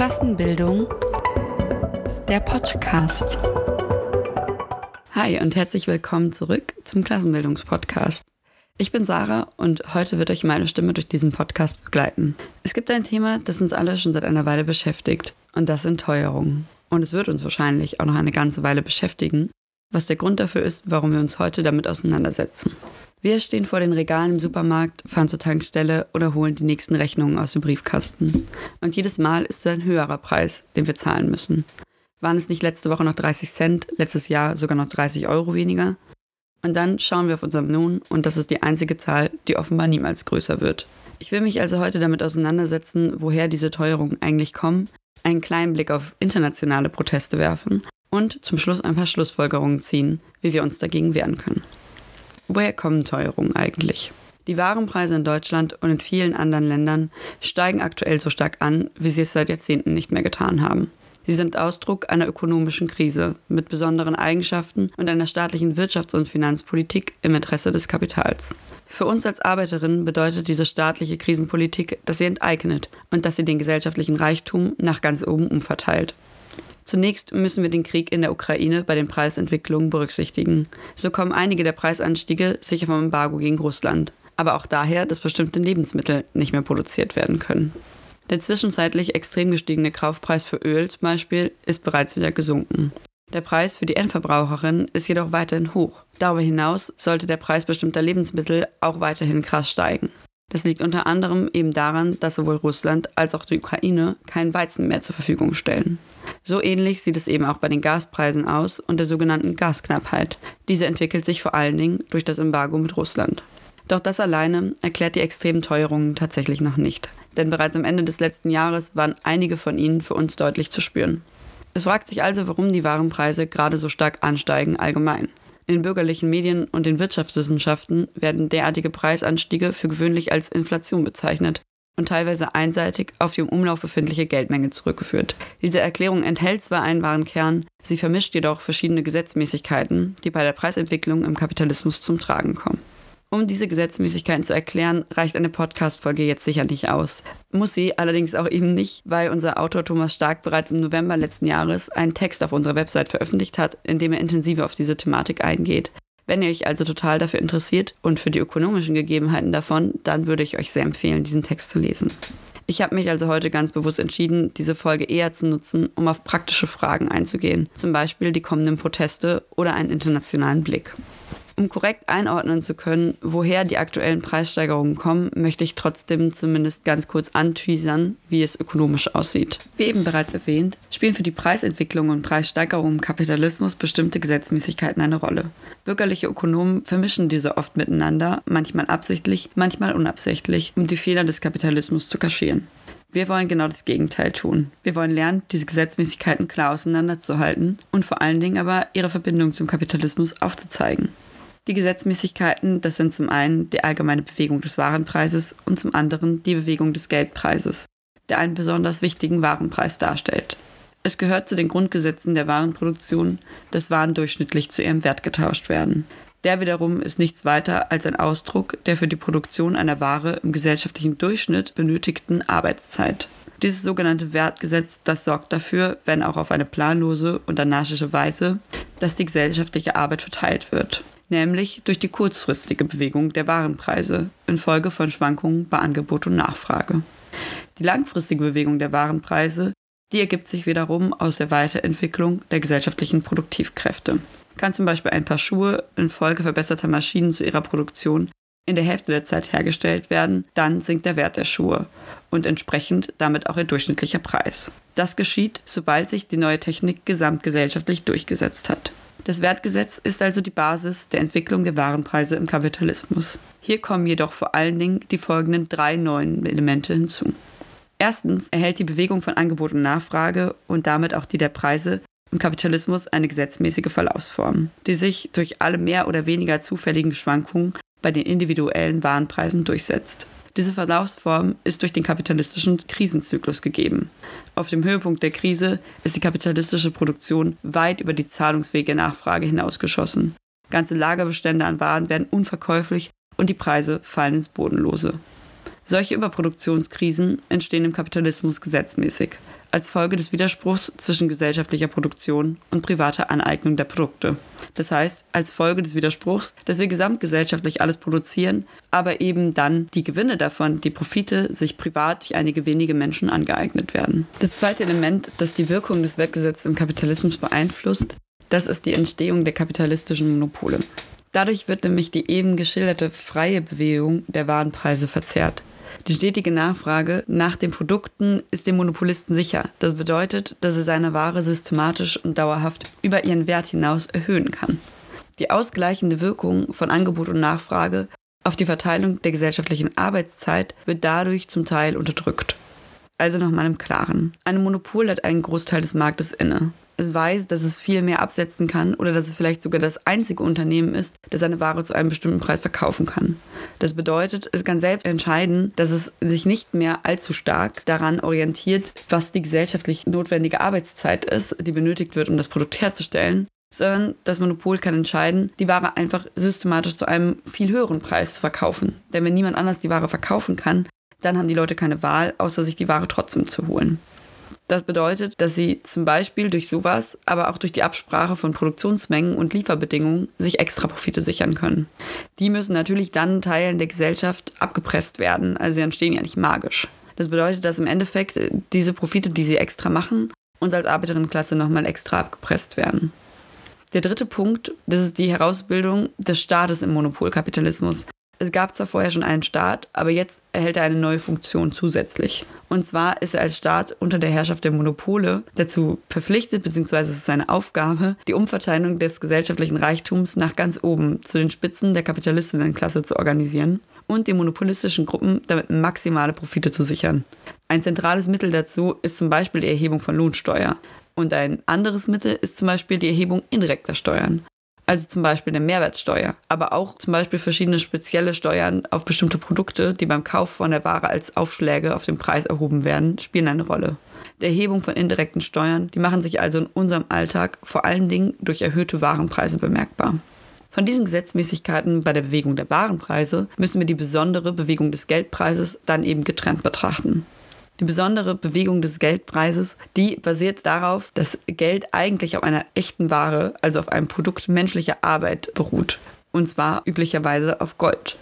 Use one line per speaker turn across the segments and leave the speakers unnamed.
Klassenbildung, der Podcast. Hi und herzlich willkommen zurück zum Klassenbildungspodcast. Ich bin Sarah und heute wird euch meine Stimme durch diesen Podcast begleiten. Es gibt ein Thema, das uns alle schon seit einer Weile beschäftigt und das sind Teuerungen. Und es wird uns wahrscheinlich auch noch eine ganze Weile beschäftigen, was der Grund dafür ist, warum wir uns heute damit auseinandersetzen. Wir stehen vor den Regalen im Supermarkt, fahren zur Tankstelle oder holen die nächsten Rechnungen aus dem Briefkasten. Und jedes Mal ist es ein höherer Preis, den wir zahlen müssen. Waren es nicht letzte Woche noch 30 Cent, letztes Jahr sogar noch 30 Euro weniger? Und dann schauen wir auf unseren Lohn und das ist die einzige Zahl, die offenbar niemals größer wird. Ich will mich also heute damit auseinandersetzen, woher diese Teuerungen eigentlich kommen, einen kleinen Blick auf internationale Proteste werfen und zum Schluss ein paar Schlussfolgerungen ziehen, wie wir uns dagegen wehren können. Woher kommen Teuerungen eigentlich? Die Warenpreise in Deutschland und in vielen anderen Ländern steigen aktuell so stark an, wie sie es seit Jahrzehnten nicht mehr getan haben. Sie sind Ausdruck einer ökonomischen Krise mit besonderen Eigenschaften und einer staatlichen Wirtschafts- und Finanzpolitik im Interesse des Kapitals. Für uns als Arbeiterinnen bedeutet diese staatliche Krisenpolitik, dass sie enteignet und dass sie den gesellschaftlichen Reichtum nach ganz oben umverteilt. Zunächst müssen wir den Krieg in der Ukraine bei den Preisentwicklungen berücksichtigen. So kommen einige der Preisanstiege sicher vom Embargo gegen Russland, aber auch daher, dass bestimmte Lebensmittel nicht mehr produziert werden können. Der zwischenzeitlich extrem gestiegene Kaufpreis für Öl zum Beispiel ist bereits wieder gesunken. Der Preis für die Endverbraucherin ist jedoch weiterhin hoch. Darüber hinaus sollte der Preis bestimmter Lebensmittel auch weiterhin krass steigen. Das liegt unter anderem eben daran, dass sowohl Russland als auch die Ukraine keinen Weizen mehr zur Verfügung stellen. So ähnlich sieht es eben auch bei den Gaspreisen aus und der sogenannten Gasknappheit. Diese entwickelt sich vor allen Dingen durch das Embargo mit Russland. Doch das alleine erklärt die extremen Teuerungen tatsächlich noch nicht. Denn bereits am Ende des letzten Jahres waren einige von ihnen für uns deutlich zu spüren. Es fragt sich also, warum die Warenpreise gerade so stark ansteigen allgemein. In den bürgerlichen Medien und den Wirtschaftswissenschaften werden derartige Preisanstiege für gewöhnlich als Inflation bezeichnet und teilweise einseitig auf die im Umlauf befindliche Geldmenge zurückgeführt. Diese Erklärung enthält zwar einen wahren Kern, sie vermischt jedoch verschiedene Gesetzmäßigkeiten, die bei der Preisentwicklung im Kapitalismus zum Tragen kommen. Um diese Gesetzmäßigkeiten zu erklären, reicht eine Podcast-Folge jetzt sicher nicht aus. Muss sie allerdings auch eben nicht, weil unser Autor Thomas Stark bereits im November letzten Jahres einen Text auf unserer Website veröffentlicht hat, in dem er intensiver auf diese Thematik eingeht. Wenn ihr euch also total dafür interessiert und für die ökonomischen Gegebenheiten davon, dann würde ich euch sehr empfehlen, diesen Text zu lesen. Ich habe mich also heute ganz bewusst entschieden, diese Folge eher zu nutzen, um auf praktische Fragen einzugehen, zum Beispiel die kommenden Proteste oder einen internationalen Blick. Um korrekt einordnen zu können, woher die aktuellen Preissteigerungen kommen, möchte ich trotzdem zumindest ganz kurz anteasern, wie es ökonomisch aussieht. Wie eben bereits erwähnt, spielen für die Preisentwicklung und Preissteigerung im Kapitalismus bestimmte Gesetzmäßigkeiten eine Rolle. Bürgerliche Ökonomen vermischen diese oft miteinander, manchmal absichtlich, manchmal unabsichtlich, um die Fehler des Kapitalismus zu kaschieren. Wir wollen genau das Gegenteil tun. Wir wollen lernen, diese Gesetzmäßigkeiten klar auseinanderzuhalten und vor allen Dingen aber ihre Verbindung zum Kapitalismus aufzuzeigen. Die Gesetzmäßigkeiten, das sind zum einen die allgemeine Bewegung des Warenpreises und zum anderen die Bewegung des Geldpreises, der einen besonders wichtigen Warenpreis darstellt. Es gehört zu den Grundgesetzen der Warenproduktion, dass Waren durchschnittlich zu ihrem Wert getauscht werden. Der wiederum ist nichts weiter als ein Ausdruck der für die Produktion einer Ware im gesellschaftlichen Durchschnitt benötigten Arbeitszeit. Dieses sogenannte Wertgesetz, das sorgt dafür, wenn auch auf eine planlose und anarchische Weise, dass die gesellschaftliche Arbeit verteilt wird nämlich durch die kurzfristige Bewegung der Warenpreise infolge von Schwankungen bei Angebot und Nachfrage. Die langfristige Bewegung der Warenpreise, die ergibt sich wiederum aus der Weiterentwicklung der gesellschaftlichen Produktivkräfte. Kann zum Beispiel ein Paar Schuhe infolge verbesserter Maschinen zu ihrer Produktion in der Hälfte der Zeit hergestellt werden, dann sinkt der Wert der Schuhe und entsprechend damit auch ihr durchschnittlicher Preis. Das geschieht, sobald sich die neue Technik gesamtgesellschaftlich durchgesetzt hat. Das Wertgesetz ist also die Basis der Entwicklung der Warenpreise im Kapitalismus. Hier kommen jedoch vor allen Dingen die folgenden drei neuen Elemente hinzu. Erstens erhält die Bewegung von Angebot und Nachfrage und damit auch die der Preise im Kapitalismus eine gesetzmäßige Verlaufsform, die sich durch alle mehr oder weniger zufälligen Schwankungen bei den individuellen Warenpreisen durchsetzt. Diese Verlaufsform ist durch den kapitalistischen Krisenzyklus gegeben. Auf dem Höhepunkt der Krise ist die kapitalistische Produktion weit über die zahlungsfähige Nachfrage hinausgeschossen. Ganze Lagerbestände an Waren werden unverkäuflich und die Preise fallen ins Bodenlose. Solche Überproduktionskrisen entstehen im Kapitalismus gesetzmäßig, als Folge des Widerspruchs zwischen gesellschaftlicher Produktion und privater Aneignung der Produkte. Das heißt, als Folge des Widerspruchs, dass wir gesamtgesellschaftlich alles produzieren, aber eben dann die Gewinne davon, die Profite, sich privat durch einige wenige Menschen angeeignet werden. Das zweite Element, das die Wirkung des Wettgesetzes im Kapitalismus beeinflusst, das ist die Entstehung der kapitalistischen Monopole. Dadurch wird nämlich die eben geschilderte freie Bewegung der Warenpreise verzerrt. Die stetige Nachfrage nach den Produkten ist dem Monopolisten sicher. Das bedeutet, dass er seine Ware systematisch und dauerhaft über ihren Wert hinaus erhöhen kann. Die ausgleichende Wirkung von Angebot und Nachfrage auf die Verteilung der gesellschaftlichen Arbeitszeit wird dadurch zum Teil unterdrückt. Also nochmal im Klaren. Ein Monopol hat einen Großteil des Marktes inne weiß, dass es viel mehr absetzen kann oder dass es vielleicht sogar das einzige Unternehmen ist, das seine Ware zu einem bestimmten Preis verkaufen kann. Das bedeutet, es kann selbst entscheiden, dass es sich nicht mehr allzu stark daran orientiert, was die gesellschaftlich notwendige Arbeitszeit ist, die benötigt wird, um das Produkt herzustellen, sondern das Monopol kann entscheiden, die Ware einfach systematisch zu einem viel höheren Preis zu verkaufen. Denn wenn niemand anders die Ware verkaufen kann, dann haben die Leute keine Wahl, außer sich die Ware trotzdem zu holen. Das bedeutet, dass sie zum Beispiel durch sowas, aber auch durch die Absprache von Produktionsmengen und Lieferbedingungen sich extra Profite sichern können. Die müssen natürlich dann Teilen der Gesellschaft abgepresst werden, also sie entstehen ja nicht magisch. Das bedeutet, dass im Endeffekt diese Profite, die sie extra machen, uns als Arbeiterinnenklasse nochmal extra abgepresst werden. Der dritte Punkt, das ist die Herausbildung des Staates im Monopolkapitalismus. Es gab zwar vorher schon einen Staat, aber jetzt erhält er eine neue Funktion zusätzlich. Und zwar ist er als Staat unter der Herrschaft der Monopole dazu verpflichtet, beziehungsweise es ist seine Aufgabe, die Umverteilung des gesellschaftlichen Reichtums nach ganz oben zu den Spitzen der Kapitalistinnenklasse zu organisieren und den monopolistischen Gruppen damit maximale Profite zu sichern. Ein zentrales Mittel dazu ist zum Beispiel die Erhebung von Lohnsteuer. Und ein anderes Mittel ist zum Beispiel die Erhebung indirekter Steuern also zum Beispiel eine Mehrwertsteuer, aber auch zum Beispiel verschiedene spezielle Steuern auf bestimmte Produkte, die beim Kauf von der Ware als Aufschläge auf den Preis erhoben werden, spielen eine Rolle. Die Erhebung von indirekten Steuern, die machen sich also in unserem Alltag vor allen Dingen durch erhöhte Warenpreise bemerkbar. Von diesen Gesetzmäßigkeiten bei der Bewegung der Warenpreise müssen wir die besondere Bewegung des Geldpreises dann eben getrennt betrachten. Die besondere Bewegung des Geldpreises, die basiert darauf, dass Geld eigentlich auf einer echten Ware, also auf einem Produkt menschlicher Arbeit beruht. Und zwar üblicherweise auf Gold.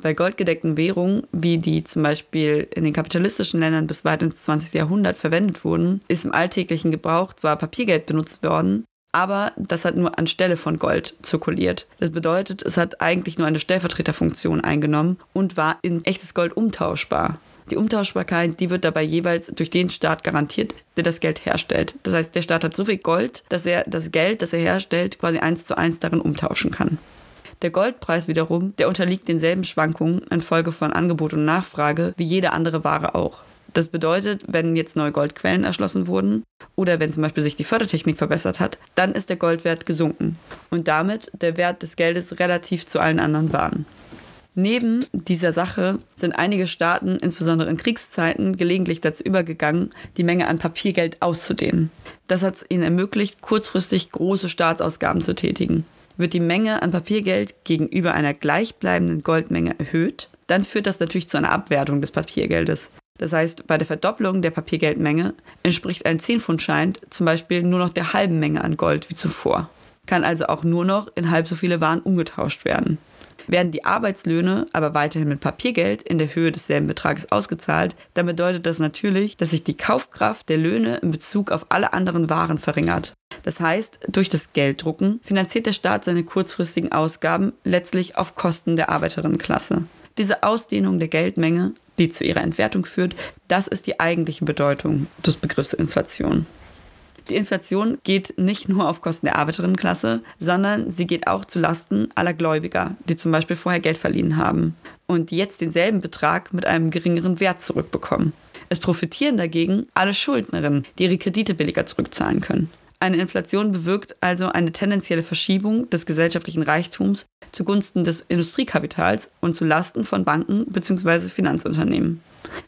Bei goldgedeckten Währungen, wie die zum Beispiel in den kapitalistischen Ländern bis weit ins 20. Jahrhundert verwendet wurden, ist im alltäglichen Gebrauch zwar Papiergeld benutzt worden, aber das hat nur anstelle von Gold zirkuliert. Das bedeutet, es hat eigentlich nur eine Stellvertreterfunktion eingenommen und war in echtes Gold umtauschbar. Die Umtauschbarkeit, die wird dabei jeweils durch den Staat garantiert, der das Geld herstellt. Das heißt, der Staat hat so viel Gold, dass er das Geld, das er herstellt, quasi eins zu eins darin umtauschen kann. Der Goldpreis wiederum, der unterliegt denselben Schwankungen infolge von Angebot und Nachfrage wie jede andere Ware auch. Das bedeutet, wenn jetzt neue Goldquellen erschlossen wurden oder wenn zum Beispiel sich die Fördertechnik verbessert hat, dann ist der Goldwert gesunken und damit der Wert des Geldes relativ zu allen anderen Waren. Neben dieser Sache sind einige Staaten, insbesondere in Kriegszeiten, gelegentlich dazu übergegangen, die Menge an Papiergeld auszudehnen. Das hat es ihnen ermöglicht, kurzfristig große Staatsausgaben zu tätigen. Wird die Menge an Papiergeld gegenüber einer gleichbleibenden Goldmenge erhöht, dann führt das natürlich zu einer Abwertung des Papiergeldes. Das heißt, bei der Verdopplung der Papiergeldmenge entspricht ein 10-Pfund-Schein zum Beispiel nur noch der halben Menge an Gold wie zuvor, kann also auch nur noch in halb so viele Waren umgetauscht werden. Werden die Arbeitslöhne aber weiterhin mit Papiergeld in der Höhe desselben Betrages ausgezahlt, dann bedeutet das natürlich, dass sich die Kaufkraft der Löhne in Bezug auf alle anderen Waren verringert. Das heißt, durch das Gelddrucken finanziert der Staat seine kurzfristigen Ausgaben letztlich auf Kosten der Arbeiterinnenklasse. Diese Ausdehnung der Geldmenge, die zu ihrer Entwertung führt, das ist die eigentliche Bedeutung des Begriffs Inflation. Die Inflation geht nicht nur auf Kosten der Arbeiterinnenklasse, sondern sie geht auch zu Lasten aller Gläubiger, die zum Beispiel vorher Geld verliehen haben und die jetzt denselben Betrag mit einem geringeren Wert zurückbekommen. Es profitieren dagegen alle Schuldnerinnen, die ihre Kredite billiger zurückzahlen können. Eine Inflation bewirkt also eine tendenzielle Verschiebung des gesellschaftlichen Reichtums zugunsten des Industriekapitals und zu Lasten von Banken bzw. Finanzunternehmen.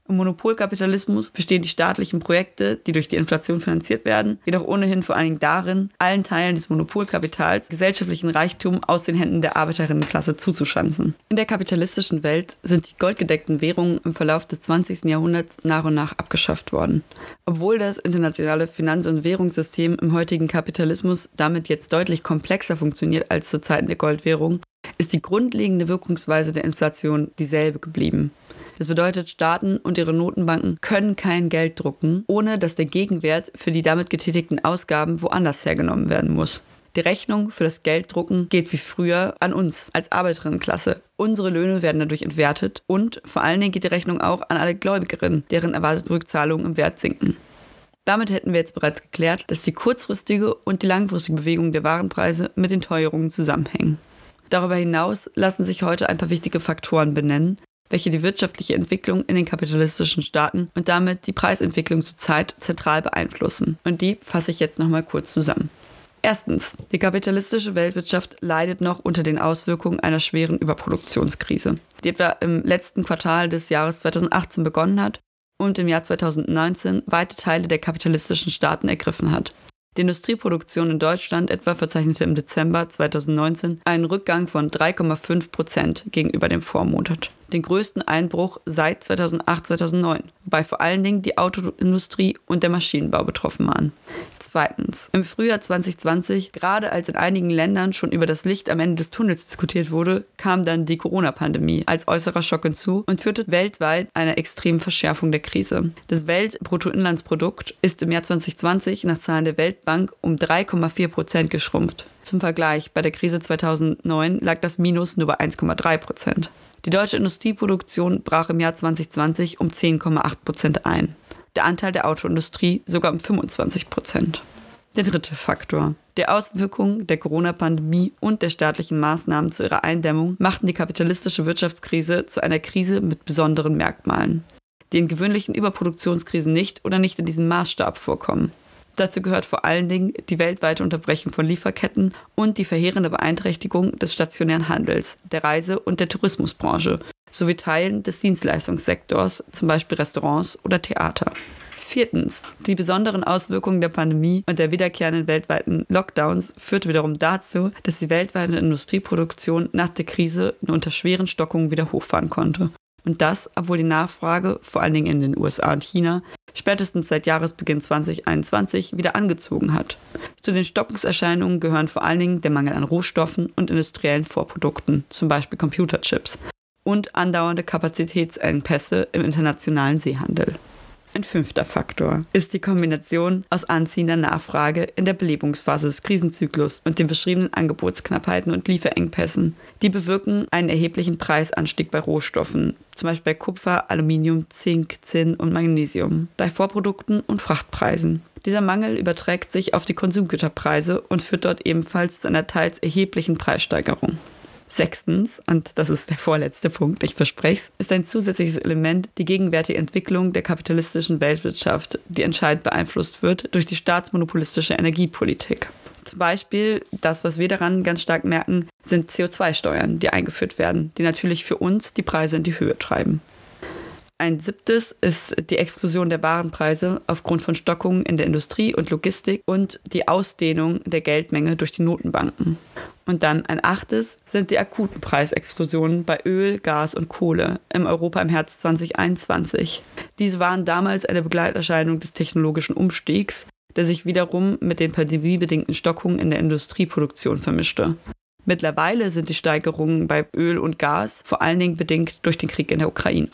Im Monopolkapitalismus bestehen die staatlichen Projekte, die durch die Inflation finanziert werden, jedoch ohnehin vor allen Dingen darin, allen Teilen des Monopolkapitals gesellschaftlichen Reichtum aus den Händen der Arbeiterinnenklasse zuzuschanzen. In der kapitalistischen Welt sind die goldgedeckten Währungen im Verlauf des 20. Jahrhunderts nach und nach abgeschafft worden. Obwohl das internationale Finanz- und Währungssystem im heutigen Kapitalismus damit jetzt deutlich komplexer funktioniert als zu Zeiten der Goldwährung, ist die grundlegende Wirkungsweise der Inflation dieselbe geblieben. Das bedeutet, Staaten und ihre Notenbanken können kein Geld drucken, ohne dass der Gegenwert für die damit getätigten Ausgaben woanders hergenommen werden muss. Die Rechnung für das Gelddrucken geht wie früher an uns als Arbeiterinnenklasse. Unsere Löhne werden dadurch entwertet und vor allen Dingen geht die Rechnung auch an alle Gläubigerinnen, deren erwartete Rückzahlungen im Wert sinken. Damit hätten wir jetzt bereits geklärt, dass die kurzfristige und die langfristige Bewegung der Warenpreise mit den Teuerungen zusammenhängen. Darüber hinaus lassen sich heute ein paar wichtige Faktoren benennen, welche die wirtschaftliche Entwicklung in den kapitalistischen Staaten und damit die Preisentwicklung zur Zeit zentral beeinflussen. Und die fasse ich jetzt nochmal kurz zusammen. Erstens, die kapitalistische Weltwirtschaft leidet noch unter den Auswirkungen einer schweren Überproduktionskrise, die etwa im letzten Quartal des Jahres 2018 begonnen hat und im Jahr 2019 weite Teile der kapitalistischen Staaten ergriffen hat. Die Industrieproduktion in Deutschland etwa verzeichnete im Dezember 2019 einen Rückgang von 3,5 Prozent gegenüber dem Vormonat. Den größten Einbruch seit 2008-2009, wobei vor allen Dingen die Autoindustrie und der Maschinenbau betroffen waren. Zweitens. Im Frühjahr 2020, gerade als in einigen Ländern schon über das Licht am Ende des Tunnels diskutiert wurde, kam dann die Corona-Pandemie als äußerer Schock hinzu und führte weltweit einer extremen Verschärfung der Krise. Das Weltbruttoinlandsprodukt ist im Jahr 2020 nach Zahlen der Weltbank um 3,4 Prozent geschrumpft. Zum Vergleich, bei der Krise 2009 lag das Minus nur bei 1,3 Prozent. Die deutsche Industrieproduktion brach im Jahr 2020 um 10,8 Prozent ein der Anteil der Autoindustrie sogar um 25 Prozent. Der dritte Faktor. Die Auswirkungen der Corona-Pandemie und der staatlichen Maßnahmen zu ihrer Eindämmung machten die kapitalistische Wirtschaftskrise zu einer Krise mit besonderen Merkmalen, die in gewöhnlichen Überproduktionskrisen nicht oder nicht in diesem Maßstab vorkommen. Dazu gehört vor allen Dingen die weltweite Unterbrechung von Lieferketten und die verheerende Beeinträchtigung des stationären Handels, der Reise- und der Tourismusbranche sowie Teilen des Dienstleistungssektors, zum Beispiel Restaurants oder Theater. Viertens. Die besonderen Auswirkungen der Pandemie und der wiederkehrenden weltweiten Lockdowns führte wiederum dazu, dass die weltweite Industrieproduktion nach der Krise unter schweren Stockungen wieder hochfahren konnte. Und das, obwohl die Nachfrage, vor allen Dingen in den USA und China, spätestens seit Jahresbeginn 2021 wieder angezogen hat. Zu den Stockungserscheinungen gehören vor allen Dingen der Mangel an Rohstoffen und industriellen Vorprodukten, zum Beispiel Computerchips und andauernde Kapazitätsengpässe im internationalen Seehandel. Ein fünfter Faktor ist die Kombination aus anziehender Nachfrage in der Belebungsphase des Krisenzyklus und den beschriebenen Angebotsknappheiten und Lieferengpässen. Die bewirken einen erheblichen Preisanstieg bei Rohstoffen, zum Beispiel bei Kupfer, Aluminium, Zink, Zinn und Magnesium, bei Vorprodukten und Frachtpreisen. Dieser Mangel überträgt sich auf die Konsumgüterpreise und führt dort ebenfalls zu einer teils erheblichen Preissteigerung. Sechstens, und das ist der vorletzte Punkt, ich verspreche es, ist ein zusätzliches Element die gegenwärtige Entwicklung der kapitalistischen Weltwirtschaft, die entscheidend beeinflusst wird durch die staatsmonopolistische Energiepolitik. Zum Beispiel, das, was wir daran ganz stark merken, sind CO2-Steuern, die eingeführt werden, die natürlich für uns die Preise in die Höhe treiben. Ein siebtes ist die Explosion der Warenpreise aufgrund von Stockungen in der Industrie und Logistik und die Ausdehnung der Geldmenge durch die Notenbanken. Und dann ein achtes sind die akuten Preisexplosionen bei Öl, Gas und Kohle im Europa im Herbst 2021. Diese waren damals eine Begleiterscheinung des technologischen Umstiegs, der sich wiederum mit den pandemiebedingten Stockungen in der Industrieproduktion vermischte. Mittlerweile sind die Steigerungen bei Öl und Gas vor allen Dingen bedingt durch den Krieg in der Ukraine.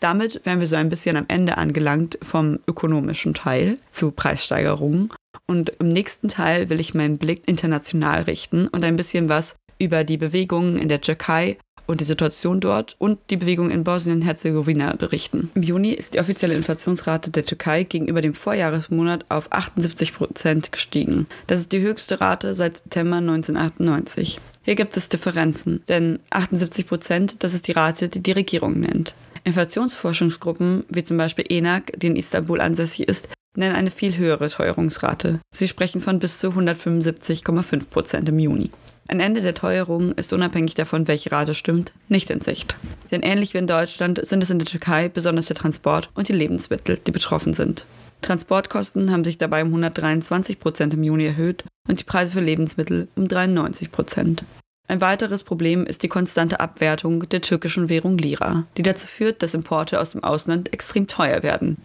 Damit wären wir so ein bisschen am Ende angelangt vom ökonomischen Teil zu Preissteigerungen. Und im nächsten Teil will ich meinen Blick international richten und ein bisschen was über die Bewegungen in der Türkei und die Situation dort und die Bewegung in Bosnien-Herzegowina berichten. Im Juni ist die offizielle Inflationsrate der Türkei gegenüber dem Vorjahresmonat auf 78 Prozent gestiegen. Das ist die höchste Rate seit September 1998. Hier gibt es Differenzen, denn 78 Prozent, das ist die Rate, die die Regierung nennt. Inflationsforschungsgruppen, wie zum Beispiel ENAC, die in Istanbul ansässig ist, nennen eine viel höhere Teuerungsrate. Sie sprechen von bis zu 175,5 Prozent im Juni. Ein Ende der Teuerung ist unabhängig davon, welche Rate stimmt, nicht in Sicht. Denn ähnlich wie in Deutschland sind es in der Türkei besonders der Transport und die Lebensmittel, die betroffen sind. Transportkosten haben sich dabei um 123 Prozent im Juni erhöht und die Preise für Lebensmittel um 93 Prozent. Ein weiteres Problem ist die konstante Abwertung der türkischen Währung Lira, die dazu führt, dass Importe aus dem Ausland extrem teuer werden.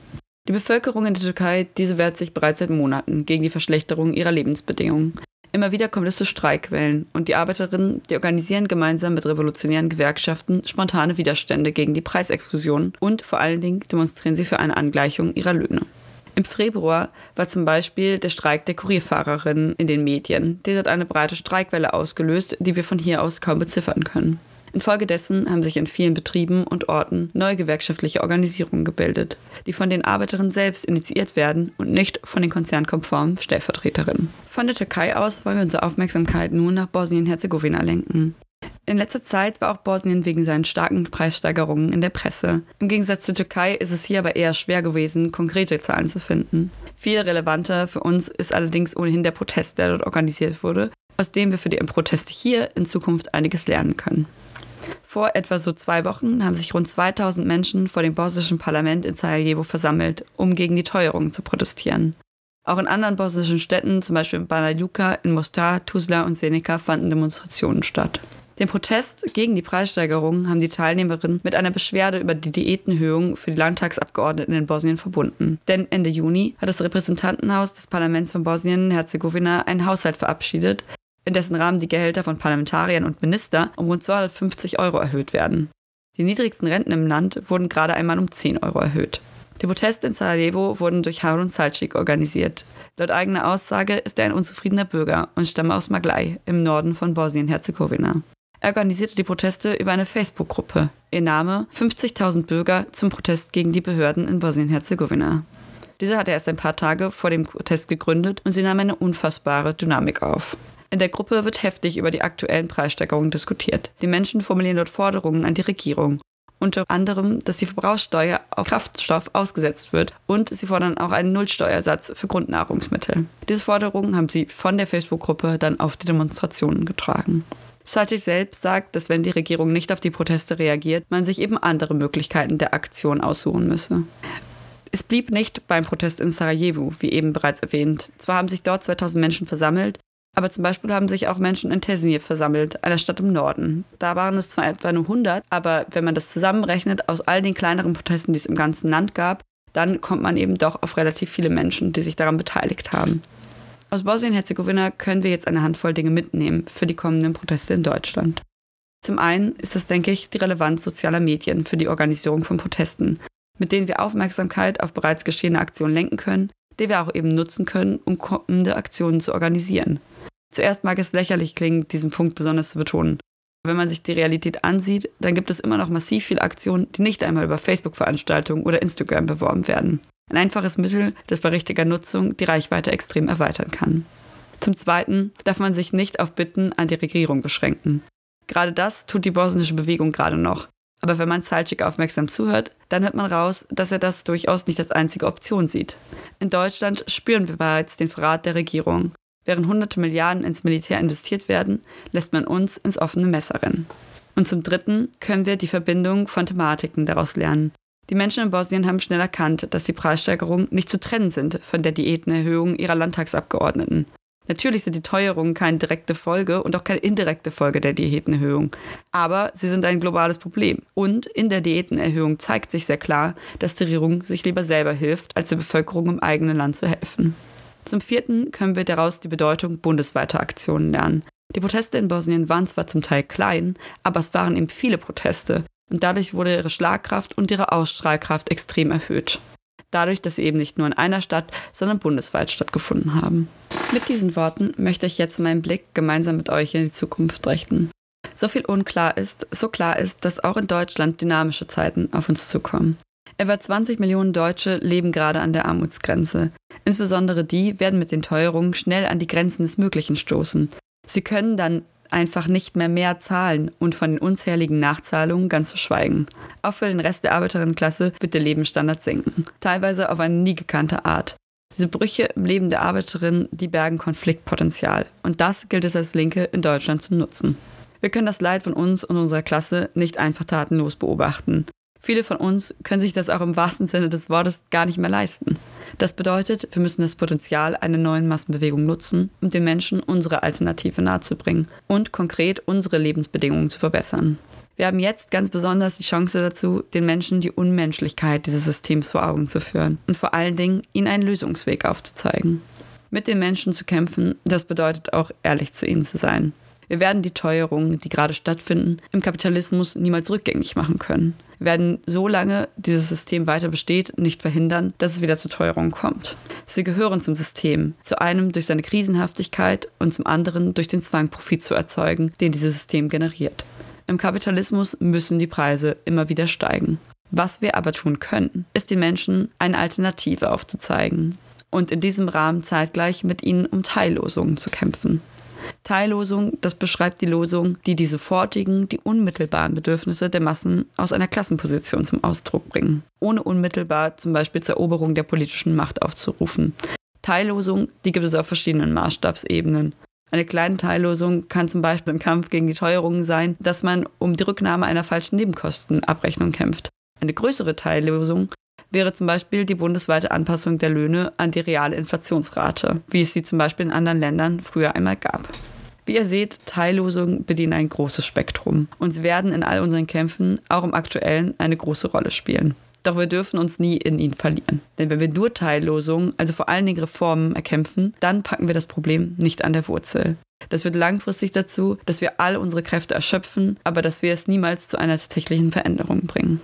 Die Bevölkerung in der Türkei, diese wehrt sich bereits seit Monaten gegen die Verschlechterung ihrer Lebensbedingungen. Immer wieder kommt es zu Streikwellen und die Arbeiterinnen, die organisieren gemeinsam mit revolutionären Gewerkschaften spontane Widerstände gegen die Preisexplosion und vor allen Dingen demonstrieren sie für eine Angleichung ihrer Löhne. Im Februar war zum Beispiel der Streik der Kurierfahrerinnen in den Medien. Dieser hat eine breite Streikwelle ausgelöst, die wir von hier aus kaum beziffern können. Infolgedessen haben sich in vielen Betrieben und Orten neue gewerkschaftliche Organisationen gebildet, die von den Arbeiterinnen selbst initiiert werden und nicht von den konzernkonformen Stellvertreterinnen. Von der Türkei aus wollen wir unsere Aufmerksamkeit nun nach Bosnien-Herzegowina lenken. In letzter Zeit war auch Bosnien wegen seinen starken Preissteigerungen in der Presse. Im Gegensatz zur Türkei ist es hier aber eher schwer gewesen, konkrete Zahlen zu finden. Viel relevanter für uns ist allerdings ohnehin der Protest, der dort organisiert wurde, aus dem wir für die Proteste hier in Zukunft einiges lernen können. Vor etwa so zwei Wochen haben sich rund 2000 Menschen vor dem bosnischen Parlament in Sarajevo versammelt, um gegen die Teuerungen zu protestieren. Auch in anderen bosnischen Städten, zum Beispiel in Banja Luka, in Mostar, Tuzla und Senica, fanden Demonstrationen statt. Den Protest gegen die Preissteigerungen haben die Teilnehmerinnen mit einer Beschwerde über die Diätenerhöhung für die Landtagsabgeordneten in Bosnien verbunden. Denn Ende Juni hat das Repräsentantenhaus des Parlaments von Bosnien-Herzegowina einen Haushalt verabschiedet, in dessen Rahmen die Gehälter von Parlamentariern und Minister um rund 250 Euro erhöht werden. Die niedrigsten Renten im Land wurden gerade einmal um 10 Euro erhöht. Die Proteste in Sarajevo wurden durch Harun Salcik organisiert. Laut eigener Aussage ist er ein unzufriedener Bürger und stamme aus Maglai im Norden von Bosnien-Herzegowina. Er organisierte die Proteste über eine Facebook-Gruppe. Ihr Name 50.000 Bürger zum Protest gegen die Behörden in Bosnien-Herzegowina. Diese hatte erst ein paar Tage vor dem Protest gegründet und sie nahm eine unfassbare Dynamik auf. In der Gruppe wird heftig über die aktuellen Preissteigerungen diskutiert. Die Menschen formulieren dort Forderungen an die Regierung. Unter anderem, dass die Verbrauchssteuer auf Kraftstoff ausgesetzt wird und sie fordern auch einen Nullsteuersatz für Grundnahrungsmittel. Diese Forderungen haben sie von der Facebook-Gruppe dann auf die Demonstrationen getragen. Sajic selbst sagt, dass wenn die Regierung nicht auf die Proteste reagiert, man sich eben andere Möglichkeiten der Aktion aussuchen müsse. Es blieb nicht beim Protest in Sarajevo, wie eben bereits erwähnt. Zwar haben sich dort 2000 Menschen versammelt, aber zum Beispiel haben sich auch Menschen in Tesnije versammelt, einer Stadt im Norden. Da waren es zwar etwa nur 100, aber wenn man das zusammenrechnet aus all den kleineren Protesten, die es im ganzen Land gab, dann kommt man eben doch auf relativ viele Menschen, die sich daran beteiligt haben. Aus Bosnien-Herzegowina können wir jetzt eine Handvoll Dinge mitnehmen für die kommenden Proteste in Deutschland. Zum einen ist das, denke ich, die Relevanz sozialer Medien für die Organisierung von Protesten, mit denen wir Aufmerksamkeit auf bereits geschehene Aktionen lenken können, die wir auch eben nutzen können, um kommende Aktionen zu organisieren. Zuerst mag es lächerlich klingen, diesen Punkt besonders zu betonen. Wenn man sich die Realität ansieht, dann gibt es immer noch massiv viele Aktionen, die nicht einmal über Facebook-Veranstaltungen oder Instagram beworben werden. Ein einfaches Mittel, das bei richtiger Nutzung die Reichweite extrem erweitern kann. Zum Zweiten darf man sich nicht auf Bitten an die Regierung beschränken. Gerade das tut die bosnische Bewegung gerade noch. Aber wenn man Salcik aufmerksam zuhört, dann hört man raus, dass er das durchaus nicht als einzige Option sieht. In Deutschland spüren wir bereits den Verrat der Regierung. Während hunderte Milliarden ins Militär investiert werden, lässt man uns ins offene Messer rennen. Und zum Dritten können wir die Verbindung von Thematiken daraus lernen. Die Menschen in Bosnien haben schnell erkannt, dass die Preissteigerungen nicht zu trennen sind von der Diätenerhöhung ihrer Landtagsabgeordneten. Natürlich sind die Teuerungen keine direkte Folge und auch keine indirekte Folge der Diätenerhöhung. Aber sie sind ein globales Problem. Und in der Diätenerhöhung zeigt sich sehr klar, dass die Regierung sich lieber selber hilft, als der Bevölkerung im eigenen Land zu helfen. Zum vierten können wir daraus die Bedeutung bundesweiter Aktionen lernen. Die Proteste in Bosnien waren zwar zum Teil klein, aber es waren eben viele Proteste und dadurch wurde ihre Schlagkraft und ihre Ausstrahlkraft extrem erhöht. Dadurch, dass sie eben nicht nur in einer Stadt, sondern bundesweit stattgefunden haben. Mit diesen Worten möchte ich jetzt meinen Blick gemeinsam mit euch in die Zukunft richten. So viel unklar ist, so klar ist, dass auch in Deutschland dynamische Zeiten auf uns zukommen. Etwa 20 Millionen Deutsche leben gerade an der Armutsgrenze. Insbesondere die werden mit den Teuerungen schnell an die Grenzen des Möglichen stoßen. Sie können dann einfach nicht mehr mehr zahlen und von den unzähligen Nachzahlungen ganz verschweigen. Auch für den Rest der Arbeiterinnenklasse wird der Lebensstandard sinken, teilweise auf eine nie gekannte Art. Diese Brüche im Leben der Arbeiterin, die bergen Konfliktpotenzial. Und das gilt es als Linke in Deutschland zu nutzen. Wir können das Leid von uns und unserer Klasse nicht einfach tatenlos beobachten. Viele von uns können sich das auch im wahrsten Sinne des Wortes gar nicht mehr leisten. Das bedeutet, wir müssen das Potenzial einer neuen Massenbewegung nutzen, um den Menschen unsere Alternative nahezubringen und konkret unsere Lebensbedingungen zu verbessern. Wir haben jetzt ganz besonders die Chance dazu, den Menschen die Unmenschlichkeit dieses Systems vor Augen zu führen und vor allen Dingen ihnen einen Lösungsweg aufzuzeigen. Mit den Menschen zu kämpfen, das bedeutet auch ehrlich zu ihnen zu sein. Wir werden die Teuerungen, die gerade stattfinden, im Kapitalismus niemals rückgängig machen können. Wir werden, solange dieses System weiter besteht, nicht verhindern, dass es wieder zu Teuerungen kommt. Sie gehören zum System, zu einem durch seine Krisenhaftigkeit und zum anderen durch den Zwang, Profit zu erzeugen, den dieses System generiert. Im Kapitalismus müssen die Preise immer wieder steigen. Was wir aber tun können, ist den Menschen eine Alternative aufzuzeigen und in diesem Rahmen zeitgleich mit ihnen um Teillosungen zu kämpfen. Teillosung, das beschreibt die Losung, die die sofortigen, die unmittelbaren Bedürfnisse der Massen aus einer Klassenposition zum Ausdruck bringen, ohne unmittelbar zum Beispiel zur Eroberung der politischen Macht aufzurufen. Teillosung, die gibt es auf verschiedenen Maßstabsebenen. Eine kleine Teillosung kann zum Beispiel im Kampf gegen die Teuerungen sein, dass man um die Rücknahme einer falschen Nebenkostenabrechnung kämpft. Eine größere Teillosung wäre zum Beispiel die bundesweite Anpassung der Löhne an die reale Inflationsrate, wie es sie zum Beispiel in anderen Ländern früher einmal gab. Wie ihr seht, Teillosungen bedienen ein großes Spektrum und sie werden in all unseren Kämpfen auch im aktuellen eine große Rolle spielen. Doch wir dürfen uns nie in ihn verlieren. Denn wenn wir nur Teillosungen, also vor allen Dingen Reformen, erkämpfen, dann packen wir das Problem nicht an der Wurzel. Das wird langfristig dazu, dass wir all unsere Kräfte erschöpfen, aber dass wir es niemals zu einer tatsächlichen Veränderung bringen.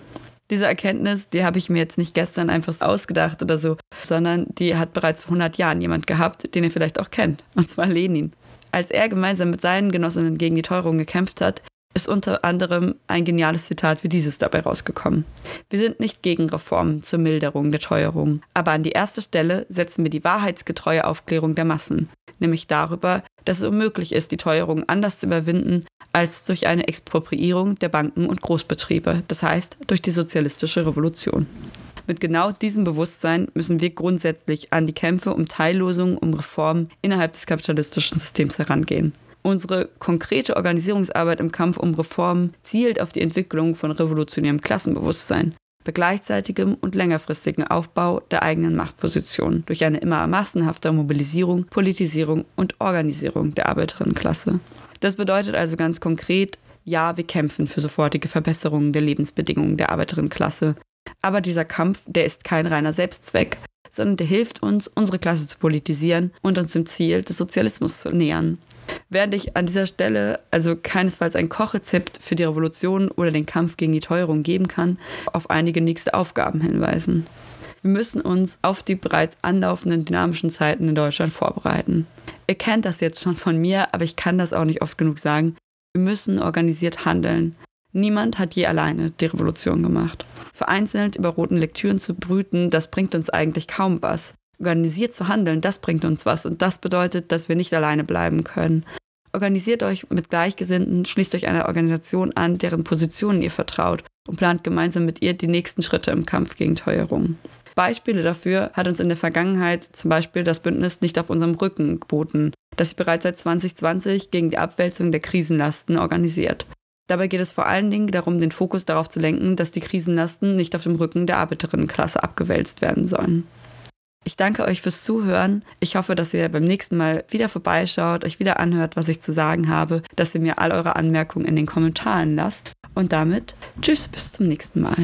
Diese Erkenntnis, die habe ich mir jetzt nicht gestern einfach ausgedacht oder so, sondern die hat bereits vor 100 Jahren jemand gehabt, den ihr vielleicht auch kennt, und zwar Lenin. Als er gemeinsam mit seinen Genossinnen gegen die Teuerung gekämpft hat, ist unter anderem ein geniales Zitat wie dieses dabei rausgekommen. Wir sind nicht gegen Reformen zur Milderung der Teuerung, aber an die erste Stelle setzen wir die wahrheitsgetreue Aufklärung der Massen, nämlich darüber, dass es unmöglich ist, die Teuerung anders zu überwinden als durch eine Expropriierung der Banken und Großbetriebe, das heißt durch die sozialistische Revolution. Mit genau diesem Bewusstsein müssen wir grundsätzlich an die Kämpfe um Teillosungen, um Reformen innerhalb des kapitalistischen Systems herangehen. Unsere konkrete Organisierungsarbeit im Kampf um Reformen zielt auf die Entwicklung von revolutionärem Klassenbewusstsein, bei gleichzeitigem und längerfristigem Aufbau der eigenen Machtposition durch eine immer massenhafter Mobilisierung, Politisierung und Organisierung der Arbeiterinnenklasse. Das bedeutet also ganz konkret, ja, wir kämpfen für sofortige Verbesserungen der Lebensbedingungen der Arbeiterinnenklasse. Aber dieser Kampf, der ist kein reiner Selbstzweck, sondern der hilft uns, unsere Klasse zu politisieren und uns dem Ziel des Sozialismus zu nähern. Während ich an dieser Stelle also keinesfalls ein Kochrezept für die Revolution oder den Kampf gegen die Teuerung geben kann, auf einige nächste Aufgaben hinweisen. Wir müssen uns auf die bereits anlaufenden dynamischen Zeiten in Deutschland vorbereiten. Ihr kennt das jetzt schon von mir, aber ich kann das auch nicht oft genug sagen. Wir müssen organisiert handeln. Niemand hat je alleine die Revolution gemacht. Vereinzelt über roten Lektüren zu brüten, das bringt uns eigentlich kaum was organisiert zu handeln, das bringt uns was. Und das bedeutet, dass wir nicht alleine bleiben können. Organisiert euch mit Gleichgesinnten, schließt euch einer Organisation an, deren Positionen ihr vertraut und plant gemeinsam mit ihr die nächsten Schritte im Kampf gegen Teuerung. Beispiele dafür hat uns in der Vergangenheit zum Beispiel das Bündnis nicht auf unserem Rücken geboten, das sich bereits seit 2020 gegen die Abwälzung der Krisenlasten organisiert. Dabei geht es vor allen Dingen darum, den Fokus darauf zu lenken, dass die Krisenlasten nicht auf dem Rücken der Arbeiterinnenklasse abgewälzt werden sollen. Ich danke euch fürs Zuhören. Ich hoffe, dass ihr beim nächsten Mal wieder vorbeischaut, euch wieder anhört, was ich zu sagen habe, dass ihr mir all eure Anmerkungen in den Kommentaren lasst. Und damit, tschüss, bis zum nächsten Mal.